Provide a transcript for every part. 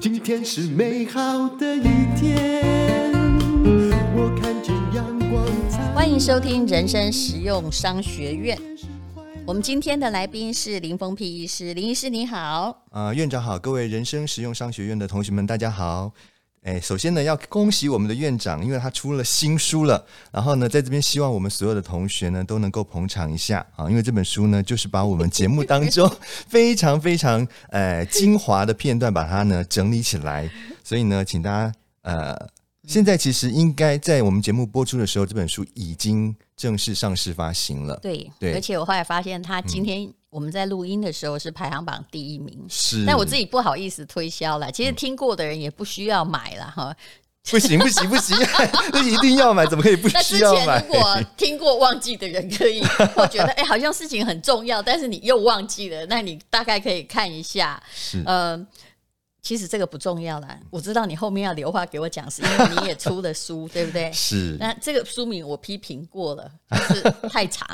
今天是美好的一天，我看见阳光。欢迎收听人生实用商学院。我们今天的来宾是林峰皮医师，林医师你好。啊、呃，院长好，各位人生实用商学院的同学们，大家好。哎，首先呢，要恭喜我们的院长，因为他出了新书了。然后呢，在这边希望我们所有的同学呢都能够捧场一下啊，因为这本书呢就是把我们节目当中 非常非常呃精华的片段把它呢整理起来。所以呢，请大家呃，现在其实应该在我们节目播出的时候，这本书已经正式上市发行了。对，对，而且我后来发现它今天、嗯。我们在录音的时候是排行榜第一名，是，但我自己不好意思推销了。其实听过的人也不需要买了哈、嗯。不行不行不行，那一定要买，怎么可以不需要买？那之前如果听过忘记的人可以，我觉得哎、欸，好像事情很重要，但是你又忘记了，那你大概可以看一下。是，呃。其实这个不重要啦，我知道你后面要留话给我讲，是因为你也出了书，对不对？是。那这个书名我批评过了，就是太长。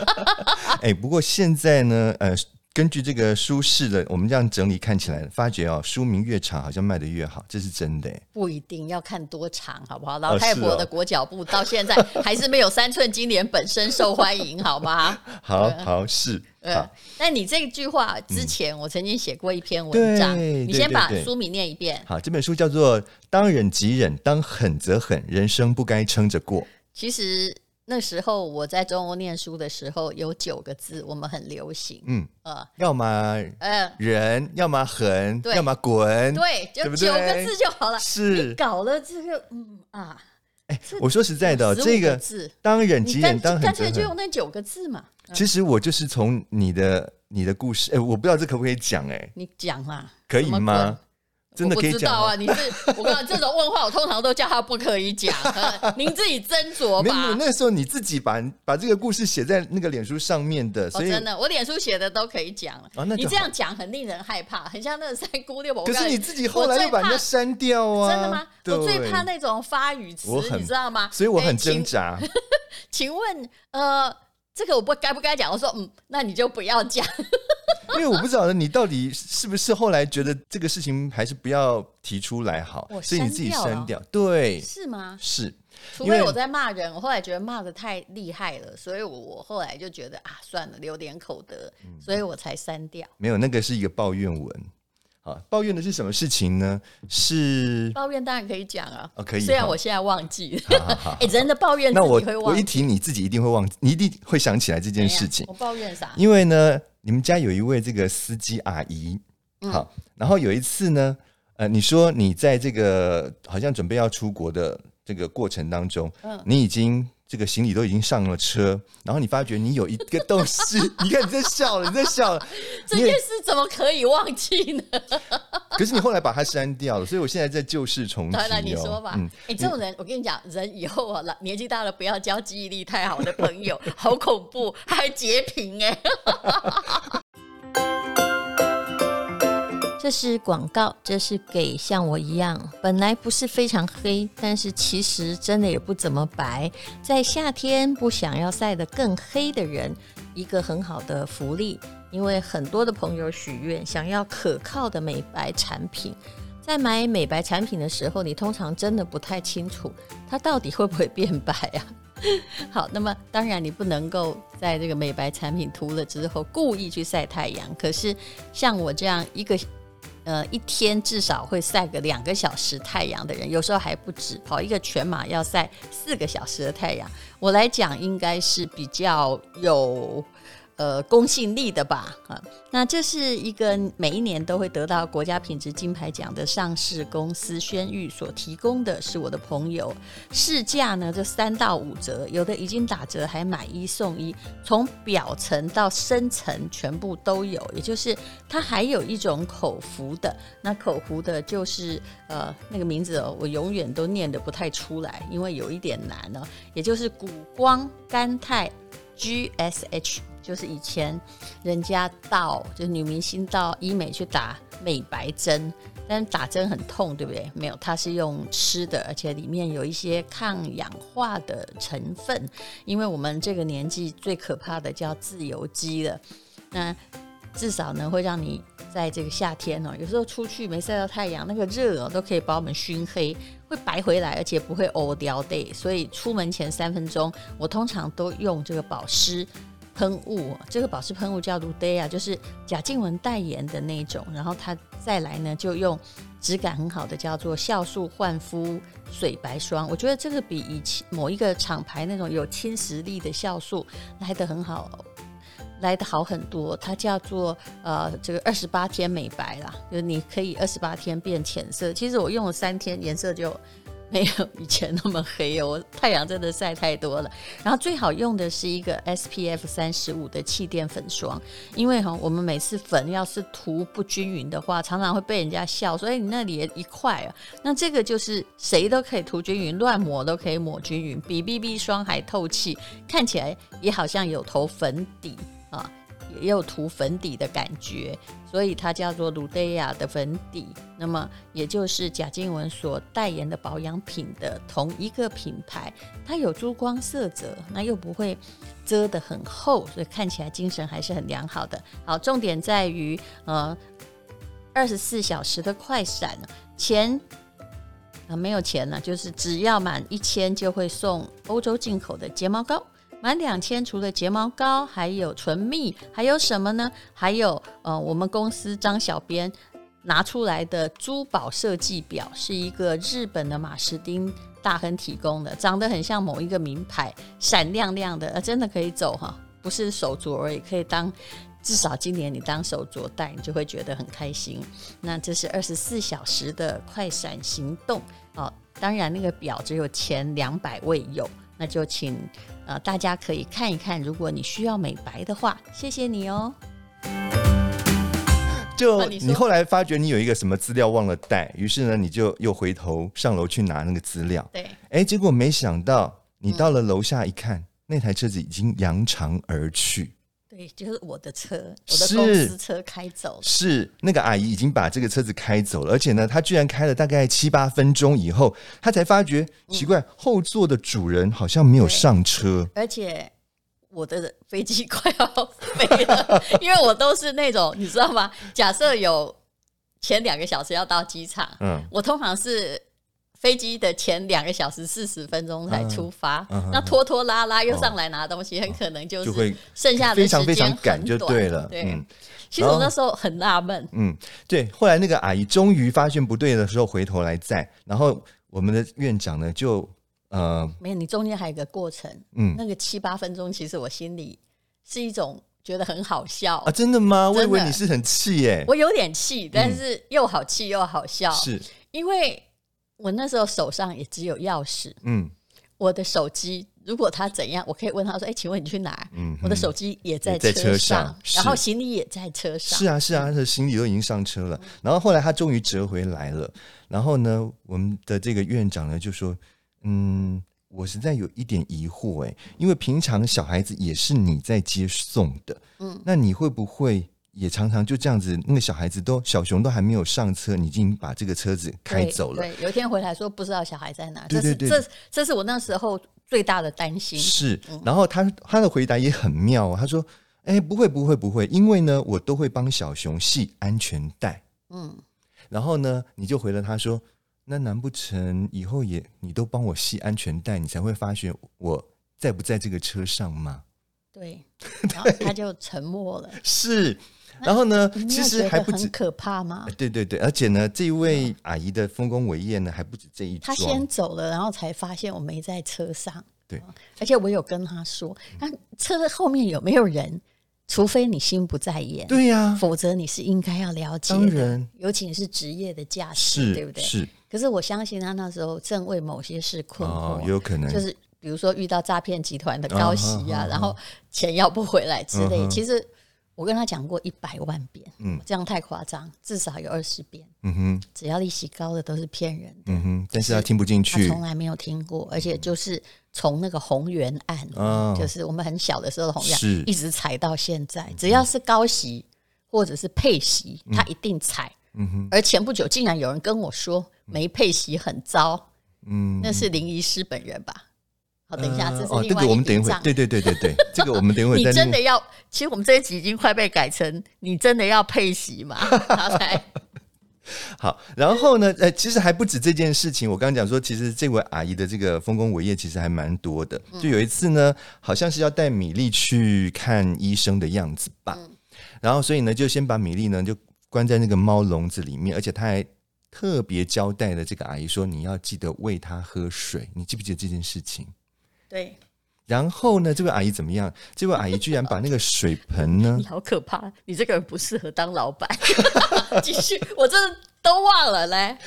哎、欸，不过现在呢，呃，根据这个书市的，我们这样整理看起来，发觉哦，书名越长，好像卖的越好，这是真的。不一定要看多长，好不好？老太婆的裹脚布到现在还是没有三寸金莲本身受欢迎，好吗？好好是。呃，那你这句话之前，我曾经写过一篇文章，嗯、你先把书名念一遍。好，这本书叫做《当忍即忍，当狠则狠，人生不该撑着过》。其实那时候我在中欧念书的时候，有九个字我们很流行，嗯。呃，要么呃。忍，要么狠，要么滚，对，就九个字就好了。是，你搞了这个，嗯啊，哎，我说实在的，这个字“当忍即忍，当狠则狠”，干脆就用那九个字嘛。其实我就是从你的你的故事，哎，我不知道这可不可以讲，哎，你讲啦，可以吗？真的可以讲啊？你是我跟你讲 这种问话，我通常都叫他不可以讲，您自己斟酌吧。没有，那时候你自己把把这个故事写在那个脸书上面的，所以真的，我脸书写的都可以讲了。你这样讲很令人害怕，很像那个三姑六婆。可是你自己后来又把人家删掉啊？真的吗？我最怕那种发语词，你知道吗？所以我很挣扎。请问，呃。这个我不该不该讲？我说嗯，那你就不要讲，因为我不知道你到底是不是后来觉得这个事情还是不要提出来好，所以你自己删掉，对，是吗？是，除非我在骂人，我后来觉得骂的太厉害了，所以我我后来就觉得啊，算了，留点口德，所以我才删掉。没有，那个是一个抱怨文。啊，抱怨的是什么事情呢？是抱怨当然可以讲啊，哦，可以。虽然我现在忘记了，哎，人的抱怨自己会忘。我一提你自己一定会忘记，你一定会想起来这件事情。我抱怨啥？因为呢，你们家有一位这个司机阿姨，好，然后有一次呢，呃，你说你在这个好像准备要出国的这个过程当中，嗯，你已经。这个行李都已经上了车，然后你发觉你有一个东西，你看你在笑了，你在笑了，这件事怎么可以忘记呢？可是你后来把它删掉了，所以我现在在旧事重提。来来，你说吧。嗯，哎，这种人，我跟你讲，人以后啊，年纪大了不要交记忆力太好的朋友，好恐怖，还截屏哎。这是广告，这是给像我一样本来不是非常黑，但是其实真的也不怎么白，在夏天不想要晒得更黑的人，一个很好的福利。因为很多的朋友许愿想要可靠的美白产品，在买美白产品的时候，你通常真的不太清楚它到底会不会变白啊。好，那么当然你不能够在这个美白产品涂了之后故意去晒太阳，可是像我这样一个。呃，一天至少会晒个两个小时太阳的人，有时候还不止，跑一个全马要晒四个小时的太阳。我来讲，应该是比较有。呃，公信力的吧，啊，那这是一个每一年都会得到国家品质金牌奖的上市公司轩誉所提供的，是我的朋友，市价呢，这三到五折，有的已经打折，还买一送一，从表层到深层全部都有，也就是它还有一种口服的，那口服的就是呃那个名字哦，我永远都念得不太出来，因为有一点难哦，也就是谷胱甘肽 GSH。就是以前人家到，就女明星到医美去打美白针，但打针很痛，对不对？没有，它是用吃的，而且里面有一些抗氧化的成分。因为我们这个年纪最可怕的叫自由基了。那至少呢会让你在这个夏天哦，有时候出去没晒到太阳，那个热哦都可以把我们熏黑，会白回来，而且不会欧掉的。所以出门前三分钟，我通常都用这个保湿喷雾，这个保湿喷雾叫 Ludea，就是贾静雯代言的那种。然后它再来呢，就用质感很好的叫做酵素焕肤水白霜。我觉得这个比以前某一个厂牌那种有侵蚀力的酵素来得很好，来的好很多。它叫做呃这个二十八天美白啦，就是你可以二十八天变浅色。其实我用了三天，颜色就。没有以前那么黑哦，太阳真的晒太多了。然后最好用的是一个 SPF 三十五的气垫粉霜，因为哈，我们每次粉要是涂不均匀的话，常常会被人家笑，所以你那里也一块啊。那这个就是谁都可以涂均匀，乱抹都可以抹均匀，比 BB 霜还透气，看起来也好像有头粉底。也有涂粉底的感觉，所以它叫做露黛雅的粉底。那么，也就是贾静雯所代言的保养品的同一个品牌，它有珠光色泽，那又不会遮得很厚，所以看起来精神还是很良好的。好，重点在于呃，二十四小时的快闪，钱啊没有钱了，就是只要满一千就会送欧洲进口的睫毛膏。满两千，除了睫毛膏，还有唇蜜，还有什么呢？还有呃，我们公司张小编拿出来的珠宝设计表，是一个日本的马士丁大亨提供的，长得很像某一个名牌，闪亮亮的，呃，真的可以走哈，不是手镯而已，可以当至少今年你当手镯戴，你就会觉得很开心。那这是二十四小时的快闪行动哦，当然那个表只有前两百位有，那就请。呃，大家可以看一看，如果你需要美白的话，谢谢你哦。就你后来发觉你有一个什么资料忘了带，于是呢，你就又回头上楼去拿那个资料。对，哎，结果没想到你到了楼下一看，嗯、那台车子已经扬长而去。对，就是我的车，我的公司车开走了。是，是那个阿姨已经把这个车子开走了，而且呢，她居然开了大概七八分钟以后，她才发觉奇怪，嗯、后座的主人好像没有上车，而且我的飞机快要飞了，因为我都是那种你知道吗？假设有前两个小时要到机场，嗯，我通常是。飞机的前两个小时四十分钟才出发，那拖拖拉拉又上来拿东西，哦、很可能就是剩下的时间，非常非常赶就对了。对，嗯、其实我那时候很纳闷。嗯，对。后来那个阿姨终于发现不对的时候，回头来载，然后我们的院长呢就呃，没有，你中间还有一个过程。嗯，那个七八分钟，其实我心里是一种觉得很好笑啊！真的吗？的我以为你是很气耶。我有点气，但是又好气又好笑，嗯、是因为。我那时候手上也只有钥匙，嗯，我的手机如果他怎样，我可以问他说：“哎，请问你去哪儿？”嗯，我的手机也在车上，在车上，然后行李也在车上。是啊，是啊，他的行李都已经上车了。然后后来他终于折回来了。然后呢，我们的这个院长呢就说：“嗯，我实在有一点疑惑，哎，因为平常小孩子也是你在接送的，嗯，那你会不会？”也常常就这样子，那个小孩子都小熊都还没有上车，你已经把这个车子开走了。对，对，有一天回来说不知道小孩在哪，对对对，这是这这是我那时候最大的担心。是，然后他他的回答也很妙哦，他说：“哎，不会不会不会，因为呢，我都会帮小熊系安全带。”嗯，然后呢，你就回了他说：“那难不成以后也你都帮我系安全带，你才会发现我在不在这个车上吗？”对，然后他就沉默了。是。然后呢，其实还不止可怕吗？对对对，而且呢，这一位阿姨的丰功伟业呢，还不止这一桩。他先走了，然后才发现我没在车上。对，而且我有跟她说，那车后面有没有人？除非你心不在焉，对呀，否则你是应该要了解的。当，尤其是职业的驾驶，对不对？是。可是我相信他那时候正为某些事困惑，有可能就是比如说遇到诈骗集团的高息啊，然后钱要不回来之类。其实。我跟他讲过一百万遍，嗯，这样太夸张，至少有二十遍，嗯哼，只要利息高的都是骗人的，嗯哼，但是他听不进去，他从来没有听过，而且就是从那个红源案，哦，就是我们很小的时候的鸿源，是，一直踩到现在，只要是高息或者是配息，他一定踩，嗯哼，而前不久竟然有人跟我说没配息很糟，嗯，那是林医师本人吧？好，等一下，这是哦，另外对对，我们等一会，对对对对对，这个我们等一会你真的要，其实我们这一集已经快被改成你真的要配席嘛？好，然后呢，呃，其实还不止这件事情。我刚刚讲说，其实这位阿姨的这个丰功伟业其实还蛮多的。就有一次呢，好像是要带米粒去看医生的样子吧。然后，所以呢，就先把米粒呢就关在那个猫笼子里面，而且他还特别交代了这个阿姨说：“你要记得喂它喝水。”你记不记得这件事情？对，然后呢，这位阿姨怎么样？这位阿姨居然把那个水盆呢 你，好可怕！你这个人不适合当老板。继续，我真的都忘了嘞。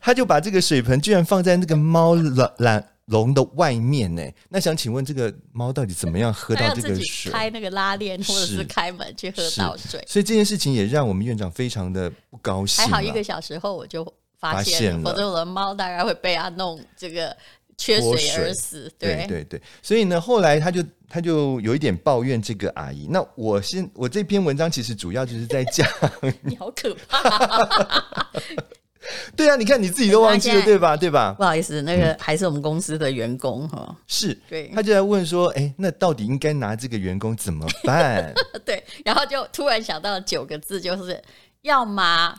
她就把这个水盆居然放在那个猫笼笼笼的外面呢。那想请问，这个猫到底怎么样喝到这个水？开那个拉链，或者是是开门去喝到水。所以这件事情也让我们院长非常的不高兴。还好一个小时后我就发现了，发现了否则我的猫大概会被他弄这个缺水而死。对对对对，所以呢，后来他就他就有一点抱怨这个阿姨。那我先，我这篇文章其实主要就是在讲，你好可怕。对啊，你看你自己都忘记了，对吧？对吧？不好意思，那个还是我们公司的员工哈。是，对他就在问说，哎，那到底应该拿这个员工怎么办？对，然后就突然想到九个字，就是要么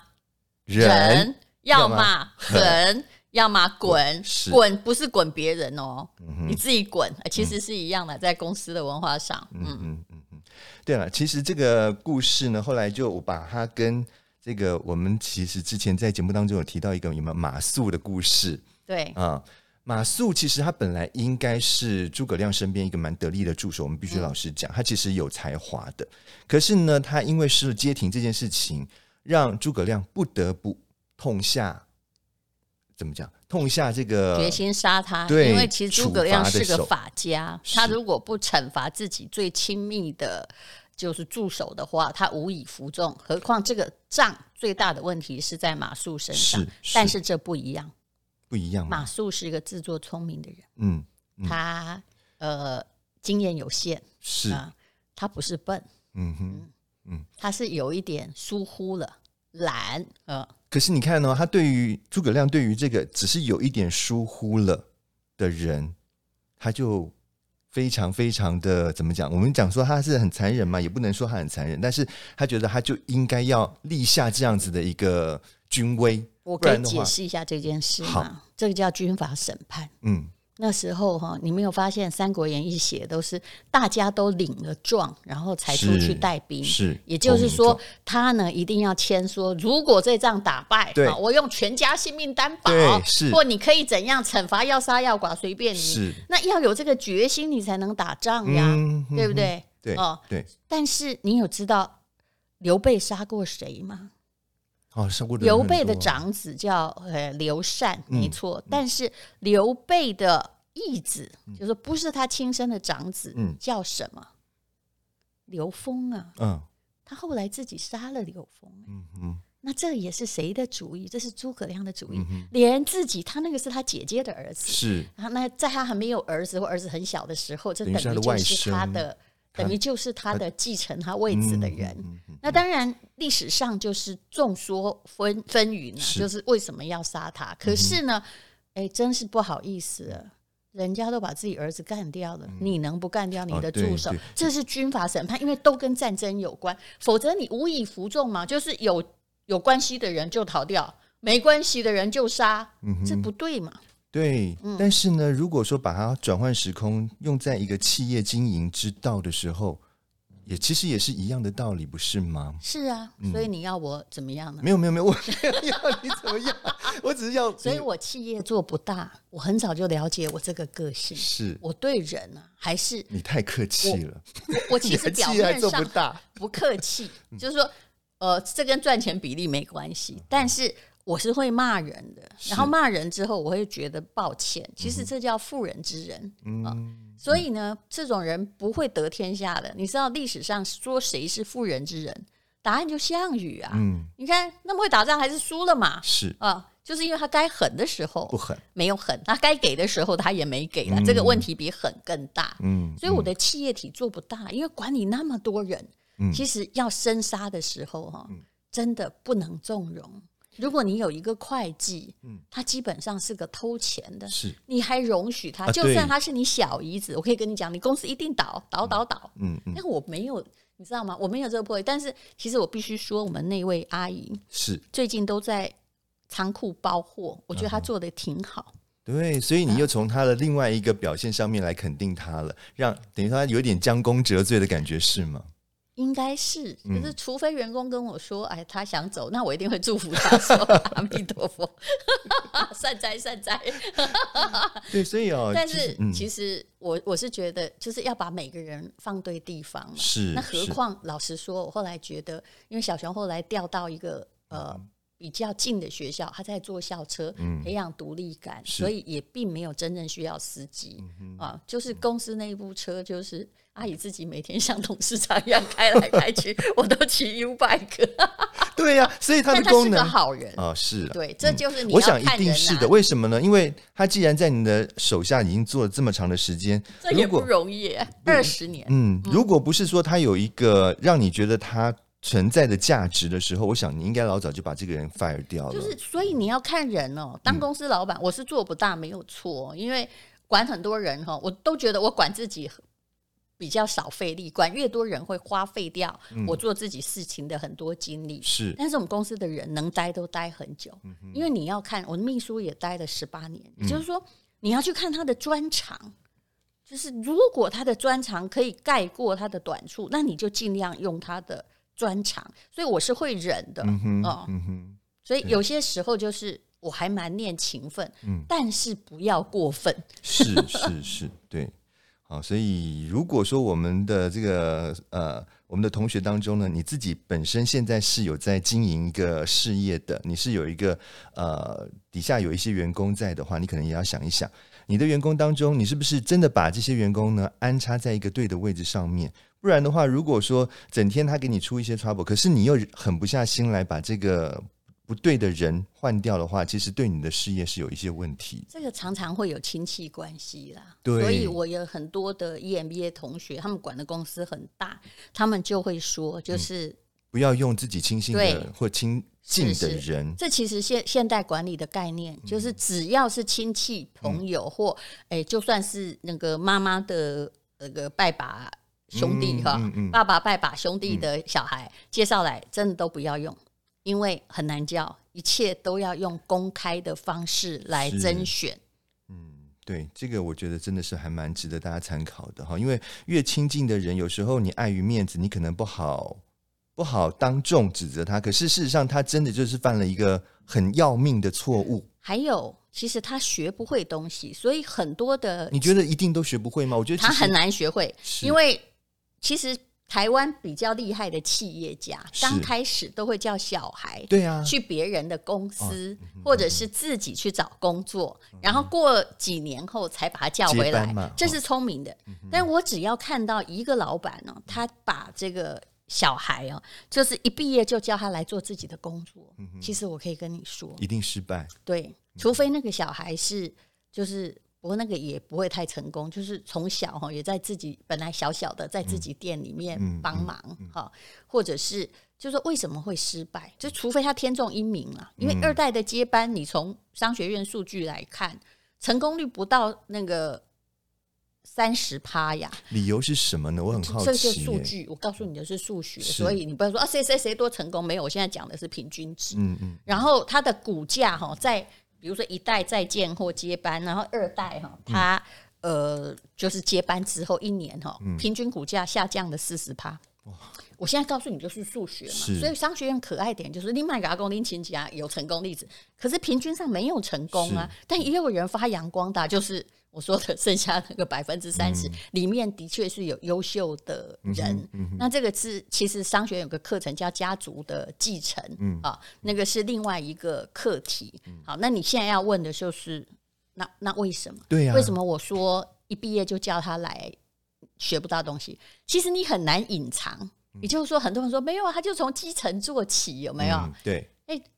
人，要么要么狠，要么滚。是滚不是滚别人哦，嗯你自己滚，其实是一样的，在公司的文化上，嗯，嗯嗯嗯，对了，其实这个故事呢，后来就我把它跟这个我们其实之前在节目当中有提到一个有没有马谡的故事对，啊？马谡其实他本来应该是诸葛亮身边一个蛮得力的助手，我们必须老实讲，他其实有才华的。可是呢，他因为失了街亭这件事情，让诸葛亮不得不痛下怎么讲？痛下这个决心杀他，因为其实诸葛亮是个法家，他如果不惩罚自己最亲密的，就是助手的话，他无以服众。何况这个仗最大的问题是在马谡身上，但是这不一样，不一样马谡是一个自作聪明的人，嗯，嗯。他呃经验有限是，啊，他不是笨，嗯哼。嗯。他是有一点疏忽了，懒，呃，可是你看呢、哦，他对于诸葛亮对于这个只是有一点疏忽了的人，他就非常非常的怎么讲？我们讲说他是很残忍嘛，也不能说他很残忍，但是他觉得他就应该要立下这样子的一个军威。我可以解释一下这件事好吗？这个叫军法审判。嗯，那时候哈，你没有发现《三国演义》写的都是大家都领了状，然后才出去带兵。是，也就是说他呢一定要签说，如果这仗打败，我用全家性命担保，是或你可以怎样惩罚，要杀要剐随便你。是，那要有这个决心，你才能打仗呀，嗯对不对？对，哦，对，但是你有知道刘备杀过谁吗？刘备的长子叫呃刘禅，嗯没错。但是刘备的义子，就是不是他亲生的长子，嗯叫什么？刘封啊。嗯他后来自己杀了刘封。嗯嗯那这也是谁的主意？这是诸葛亮的主意。嗯连自己他那个是他姐姐的儿子，是，那在他还没有儿子或儿子很小的时候，这等于就是他的，他等于就是他的继承他位置的人。嗯嗯嗯那当然，历史上就是众说纷纷纭呢，是就是为什么要杀他？可是呢，哎、真是不好意思了，人家都把自己儿子干掉了，你能不干掉你的助手？这是军法审判，因为都跟战争有关，否则你无以服众嘛，就是有有关系的人就逃掉，没关系的人就杀，嗯这不对嘛？对，但是呢，如果说把它转换时空，用在一个企业经营之道的时候，也其实也是一样的道理，不是吗？是啊，所以你要我怎么样呢？没有没有没有，我 没有要你怎么样，我只是要，所以我企业做不大，我很早就了解我这个个性，是。我对人啊还是你太客气了，我其实表面上不大，不客气，就是说，呃，这跟赚钱比例没关系，但是我是会骂人的，然后骂人之后，我会觉得抱歉，其实这叫妇人之仁啊。嗯，所以呢，这种人不会得天下的。你知道历史上说谁是妇人之仁？答案就项羽啊。嗯，你看那么会打仗，还是输了嘛？是啊，就是因为他该狠的时候不狠，没有狠，他该给的时候他也没给了，嗯这个问题比狠更大。嗯，所以我的企业体做不大，因为管理那么多人，嗯其实要生杀的时候哈，真的不能纵容。如果你有一个会计，嗯，他基本上是个偷钱的，是，你还容许他，啊、就算他是你小姨子，我可以跟你讲，你公司一定倒，倒倒倒，嗯嗯。但我没有，你知道吗？我没有这个魄力。但是其实我必须说，我们那位阿姨是最近都在仓库包货，我觉得她做的挺好。对，所以你又从他的另外一个表现上面来肯定他了，让等于他有点将功折罪的感觉，是吗？应该是，就是除非员工跟我说，哎，他想走，那我一定会祝福他说阿弥陀佛，善哉善哉。对，所以哦，但是其实我我是觉得，就是要把每个人放对地方嘛。是，那何况老实说，我后来觉得，因为小熊后来调到一个呃。比较近的学校，他在坐校车，培养独立感，所以也并没有真正需要司机啊。就是公司那一部车，就是阿姨自己每天像董事长一样开来开去，我都骑 U bike。对呀，所以他的功能是个好人啊，是对，这就是你。我想一定是的，为什么呢？因为他既然在你的手下已经做了这么长的时间，这也不容易，二十年。嗯，如果不是说他有一个让你觉得他。存在的价值的时候，我想你应该老早就把这个人 fire 掉了。就是，所以你要看人哦。当公司老板，我是做不大没有错，因为管很多人哈，我都觉得我管自己比较少费力，管越多人会花费掉我做自己事情的很多精力。是，但是我们公司的人能待都待很久，因为你要看我的秘书也待了十八年，也就是说你要去看他的专长，就是如果他的专长可以盖过他的短处，那你就尽量用他的。专长，所以我是会忍的，嗯哦，嗯。哼，所以有些时候就是我还蛮念勤奋，嗯，但是不要过分，是是是，对，啊，所以如果说我们的这个呃，我们的同学当中呢，你自己本身现在是有在经营一个事业的，你是有一个呃底下有一些员工在的话，你可能也要想一想，你的员工当中，你是不是真的把这些员工呢安插在一个对的位置上面？不然的话，如果说整天他给你出一些 trouble，可是你又狠不下心来把这个不对的人换掉的话，其实对你的事业是有一些问题。这个常常会有亲戚关系啦，对，所以我有很多的 EMBA 同学，他们管的公司很大，他们就会说，就是、嗯、不要用自己亲信的或亲近的人。是。是这其实现现代管理的概念，就是只要是亲戚朋友、嗯、或哎，就算是那个妈妈的那个拜把。兄弟哈，嗯嗯嗯、爸爸拜把兄弟的小孩、嗯、介绍来，真的都不要用，因为很难教，一切都要用公开的方式来甄选。嗯，对，这个我觉得真的是还蛮值得大家参考的哈，因为越亲近的人，有时候你碍于面子，你可能不好不好当众指责他，可是事实上他真的就是犯了一个很要命的错误。还有。其实他学不会东西，所以很多的你觉得一定都学不会吗？我觉得他很难学会，因为其实台湾比较厉害的企业家，刚开始都会叫小孩对啊。去别人的公司，或者是自己去找工作，然后过几年后才把他叫回来，这是聪明的。但我只要看到一个老板呢，他把这个小孩哦，就是一毕业就叫他来做自己的工作，其实我可以跟你说，一定失败。对。除非那个小孩是，就是不过那个也不会太成功，就是从小哈也在自己本来小小的在自己店里面帮忙哈，或者是就是说为什么会失败？就除非他天纵英明了，因为二代的接班，你从商学院数据来看，成功率不到那个三十趴呀。理由是什么呢？我很好奇。这些数据我告诉你的是数学，所以你不要说啊谁谁谁多成功没有？我现在讲的是平均值。嗯嗯。然后它的股价哈在。比如说一代再见或接班，然后二代哈，他呃就是接班之后一年哈，平均股价下降了四十趴。我现在告诉你就是数学嘛，所以商学院可爱点就是另外一个阿公拎亲戚啊有成功例子，可是平均上没有成功啊，但也有人发扬光大，就是。我说的剩下那个百分之三十里面的确是有优秀的人，嗯嗯、那这个是其实商学院有个课程叫家族的继承，嗯、啊，那个是另外一个课题。好，那你现在要问的就是，那那为什么？对呀、啊，为什么我说一毕业就叫他来学不到东西？其实你很难隐藏，也就是说，很多人说没有啊，他就从基层做起，有没有？嗯、对。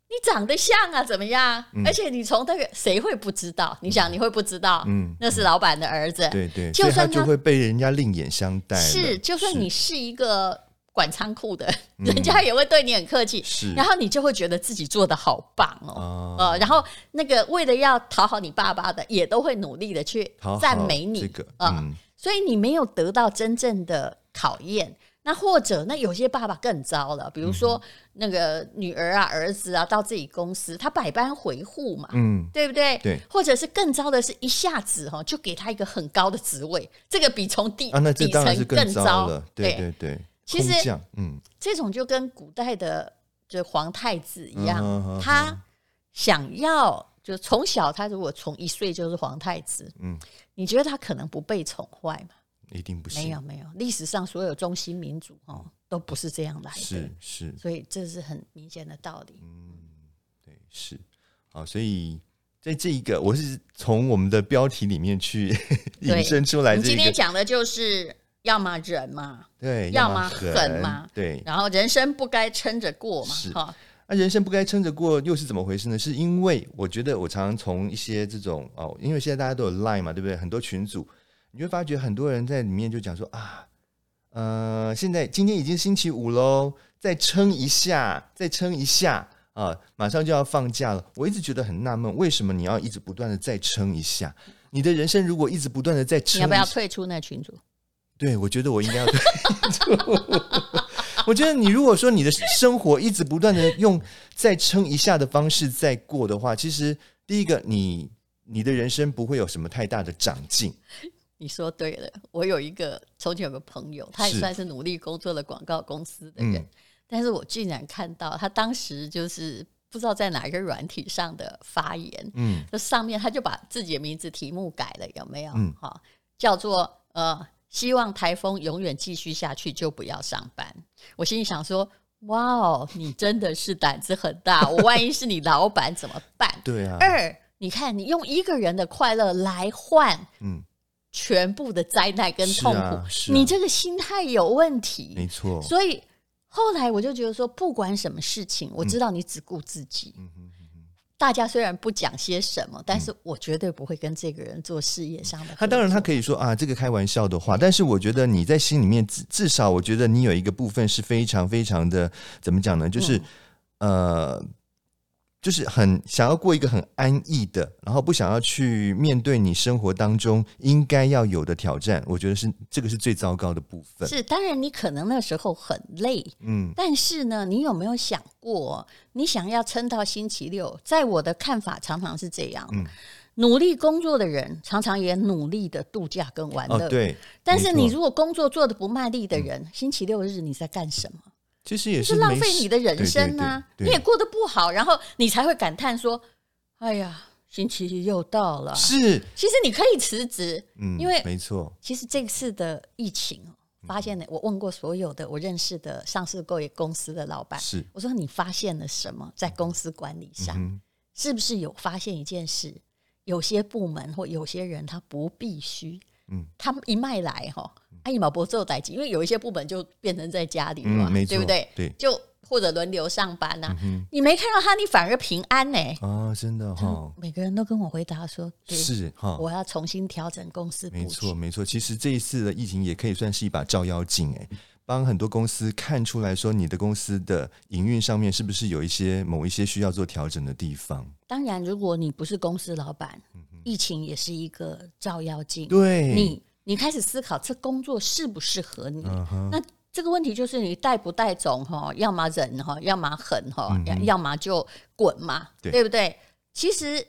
你长得像啊，怎么样？嗯、而且你从那个谁会不知道？你想你会不知道？嗯，那是老板的儿子。对对，就算他就会被人家另眼相待。是，就算你是一个管仓库的，人家也会对你很客气，是，然后你就会觉得自己做的好棒哦，哦呃，然后那个为了要讨好你爸爸的，也都会努力的去赞美你，这个，啊、嗯，所以你没有得到真正的考验。那或者，那有些爸爸更糟了，比如说那个女儿啊、儿子啊，到自己公司，他百般回护嘛，嗯，对不对？对。或者是更糟的是，一下子哈就给他一个很高的职位，这个比从地啊，那这当然是更糟了，对对对。其实，嗯，这种就跟古代的就皇太子一样，嗯、他想要就从小他如果从一岁就是皇太子，嗯，你觉得他可能不被宠坏吗？一定不行，没有没有，历史上所有中心民主哦都不是这样来的，是是，所以这是很明显的道理。嗯，对，是，好，所以在这一个，我是从我们的标题里面去引申出来、这个。你今天讲的就是要么忍嘛，对，要么狠嘛，对，然后人生不该撑着过嘛，哈。那、啊、人生不该撑着过又是怎么回事呢？是因为我觉得我常常从一些这种哦，因为现在大家都有 Line 嘛，对不对？很多群组。你会发觉很多人在里面就讲说啊，呃，现在今天已经星期五喽，再撑一下，再撑一下啊，马上就要放假了。我一直觉得很纳闷，为什么你要一直不断的再撑一下？你的人生如果一直不断的再撑，你要不要退出那群组？对，我觉得我应该要退出。我觉得你如果说你的生活一直不断的用再撑一下的方式在过的话，其实第一个你你的人生不会有什么太大的长进。你说对了，我有一个从前有个朋友，他也算是努力工作的广告公司的人，嗯、但是我竟然看到他当时就是不知道在哪一个软体上的发言，嗯，就上面他就把自己的名字题目改了，有没有？嗯，好，叫做呃，希望台风永远继续下去，就不要上班。我心里想说，哇哦，你真的是胆子很大，我万一是你老板怎么办？对啊。二，你看你用一个人的快乐来换，嗯。全部的灾难跟痛苦，啊啊、你这个心态有问题。没错，所以后来我就觉得说，不管什么事情，我知道你只顾自己。嗯、大家虽然不讲些什么，但是我绝对不会跟这个人做事业上的。他当然他可以说啊，这个开玩笑的话，但是我觉得你在心里面至至少，我觉得你有一个部分是非常非常的怎么讲呢？就是、嗯、呃。就是很想要过一个很安逸的，然后不想要去面对你生活当中应该要有的挑战。我觉得是这个是最糟糕的部分。是，当然你可能那时候很累，嗯，但是呢，你有没有想过，你想要撑到星期六？在我的看法，常常是这样。嗯，努力工作的人，常常也努力的度假跟玩乐。哦，对。但是你如果工作做的不卖力的人，嗯，星期六日你在干什么？其实也是，是浪费你的人生啊！你也过得不好，然后你才会感叹说：“哎呀，星期一又到了。”是，其实你可以辞职，嗯，因为没错。其实这次的疫情，发现呢，我问过所有的我认识的上市柜公司的老板，是我说你发现了什么？在公司管理上，是不是有发现一件事？有些部门或有些人他不必须，嗯，他们一脉来哈。阿姨毛不做代志，因为有一些部门就变成在家里嘛，嗯、对不对？对，就或者轮流上班呐、啊嗯。你没看到他，你反而平安呢、欸？啊，真的哈、哦！每个人都跟我回答说：“是哈，我要重新调整公司。”没错，没错。其实这一次的疫情也可以算是一把照妖镜，哎，帮很多公司看出来说，你的公司的营运上面是不是有一些某一些需要做调整的地方？当然，如果你不是公司老板，疫情也是一个照妖镜。对你。你开始思考这工作适不适合你？Uh-huh. 那这个问题就是你带不带种哈？要么忍哈，要么狠哈，嗯、要么就滚嘛，对，对不对？其实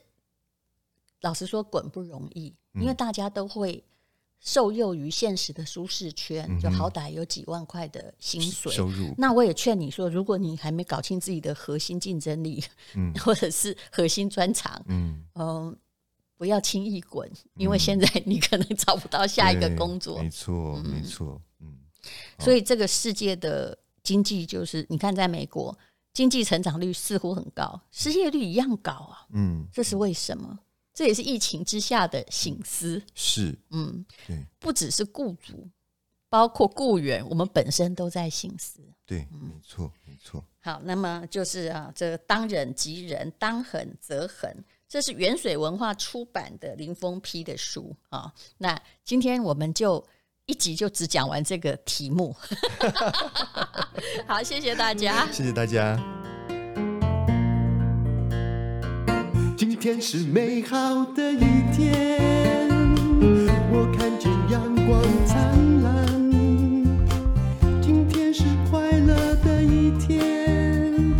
老实说，滚不容易，因为大家都会受诱于现实的舒适圈，嗯、就好歹有几万块的薪水收入。那我也劝你说，如果你还没搞清自己的核心竞争力，嗯、或者是核心专长，嗯。呃不要轻易滚，因为现在你可能找不到下一个工作。没错，没错，嗯。所以这个世界的经济就是，你看，在美国经济成长率似乎很高，失业率一样高啊。嗯，这是为什么？这也是疫情之下的醒思。是，嗯，对不只是雇主，包括雇员，我们本身都在醒思。对，没错，没错。好，那么就是啊，这当忍即忍，当狠则狠。这是原水文化出版的林峰批的书啊。那今天我们就一集就只讲完这个题目。好，谢谢大家，谢谢大家。今天是美好的一天，我看见阳光灿烂。今天是快乐的一天，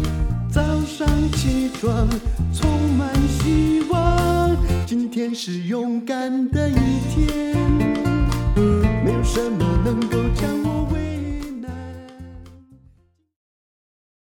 早上起床充满天是勇敢的一天，没有什么能够将。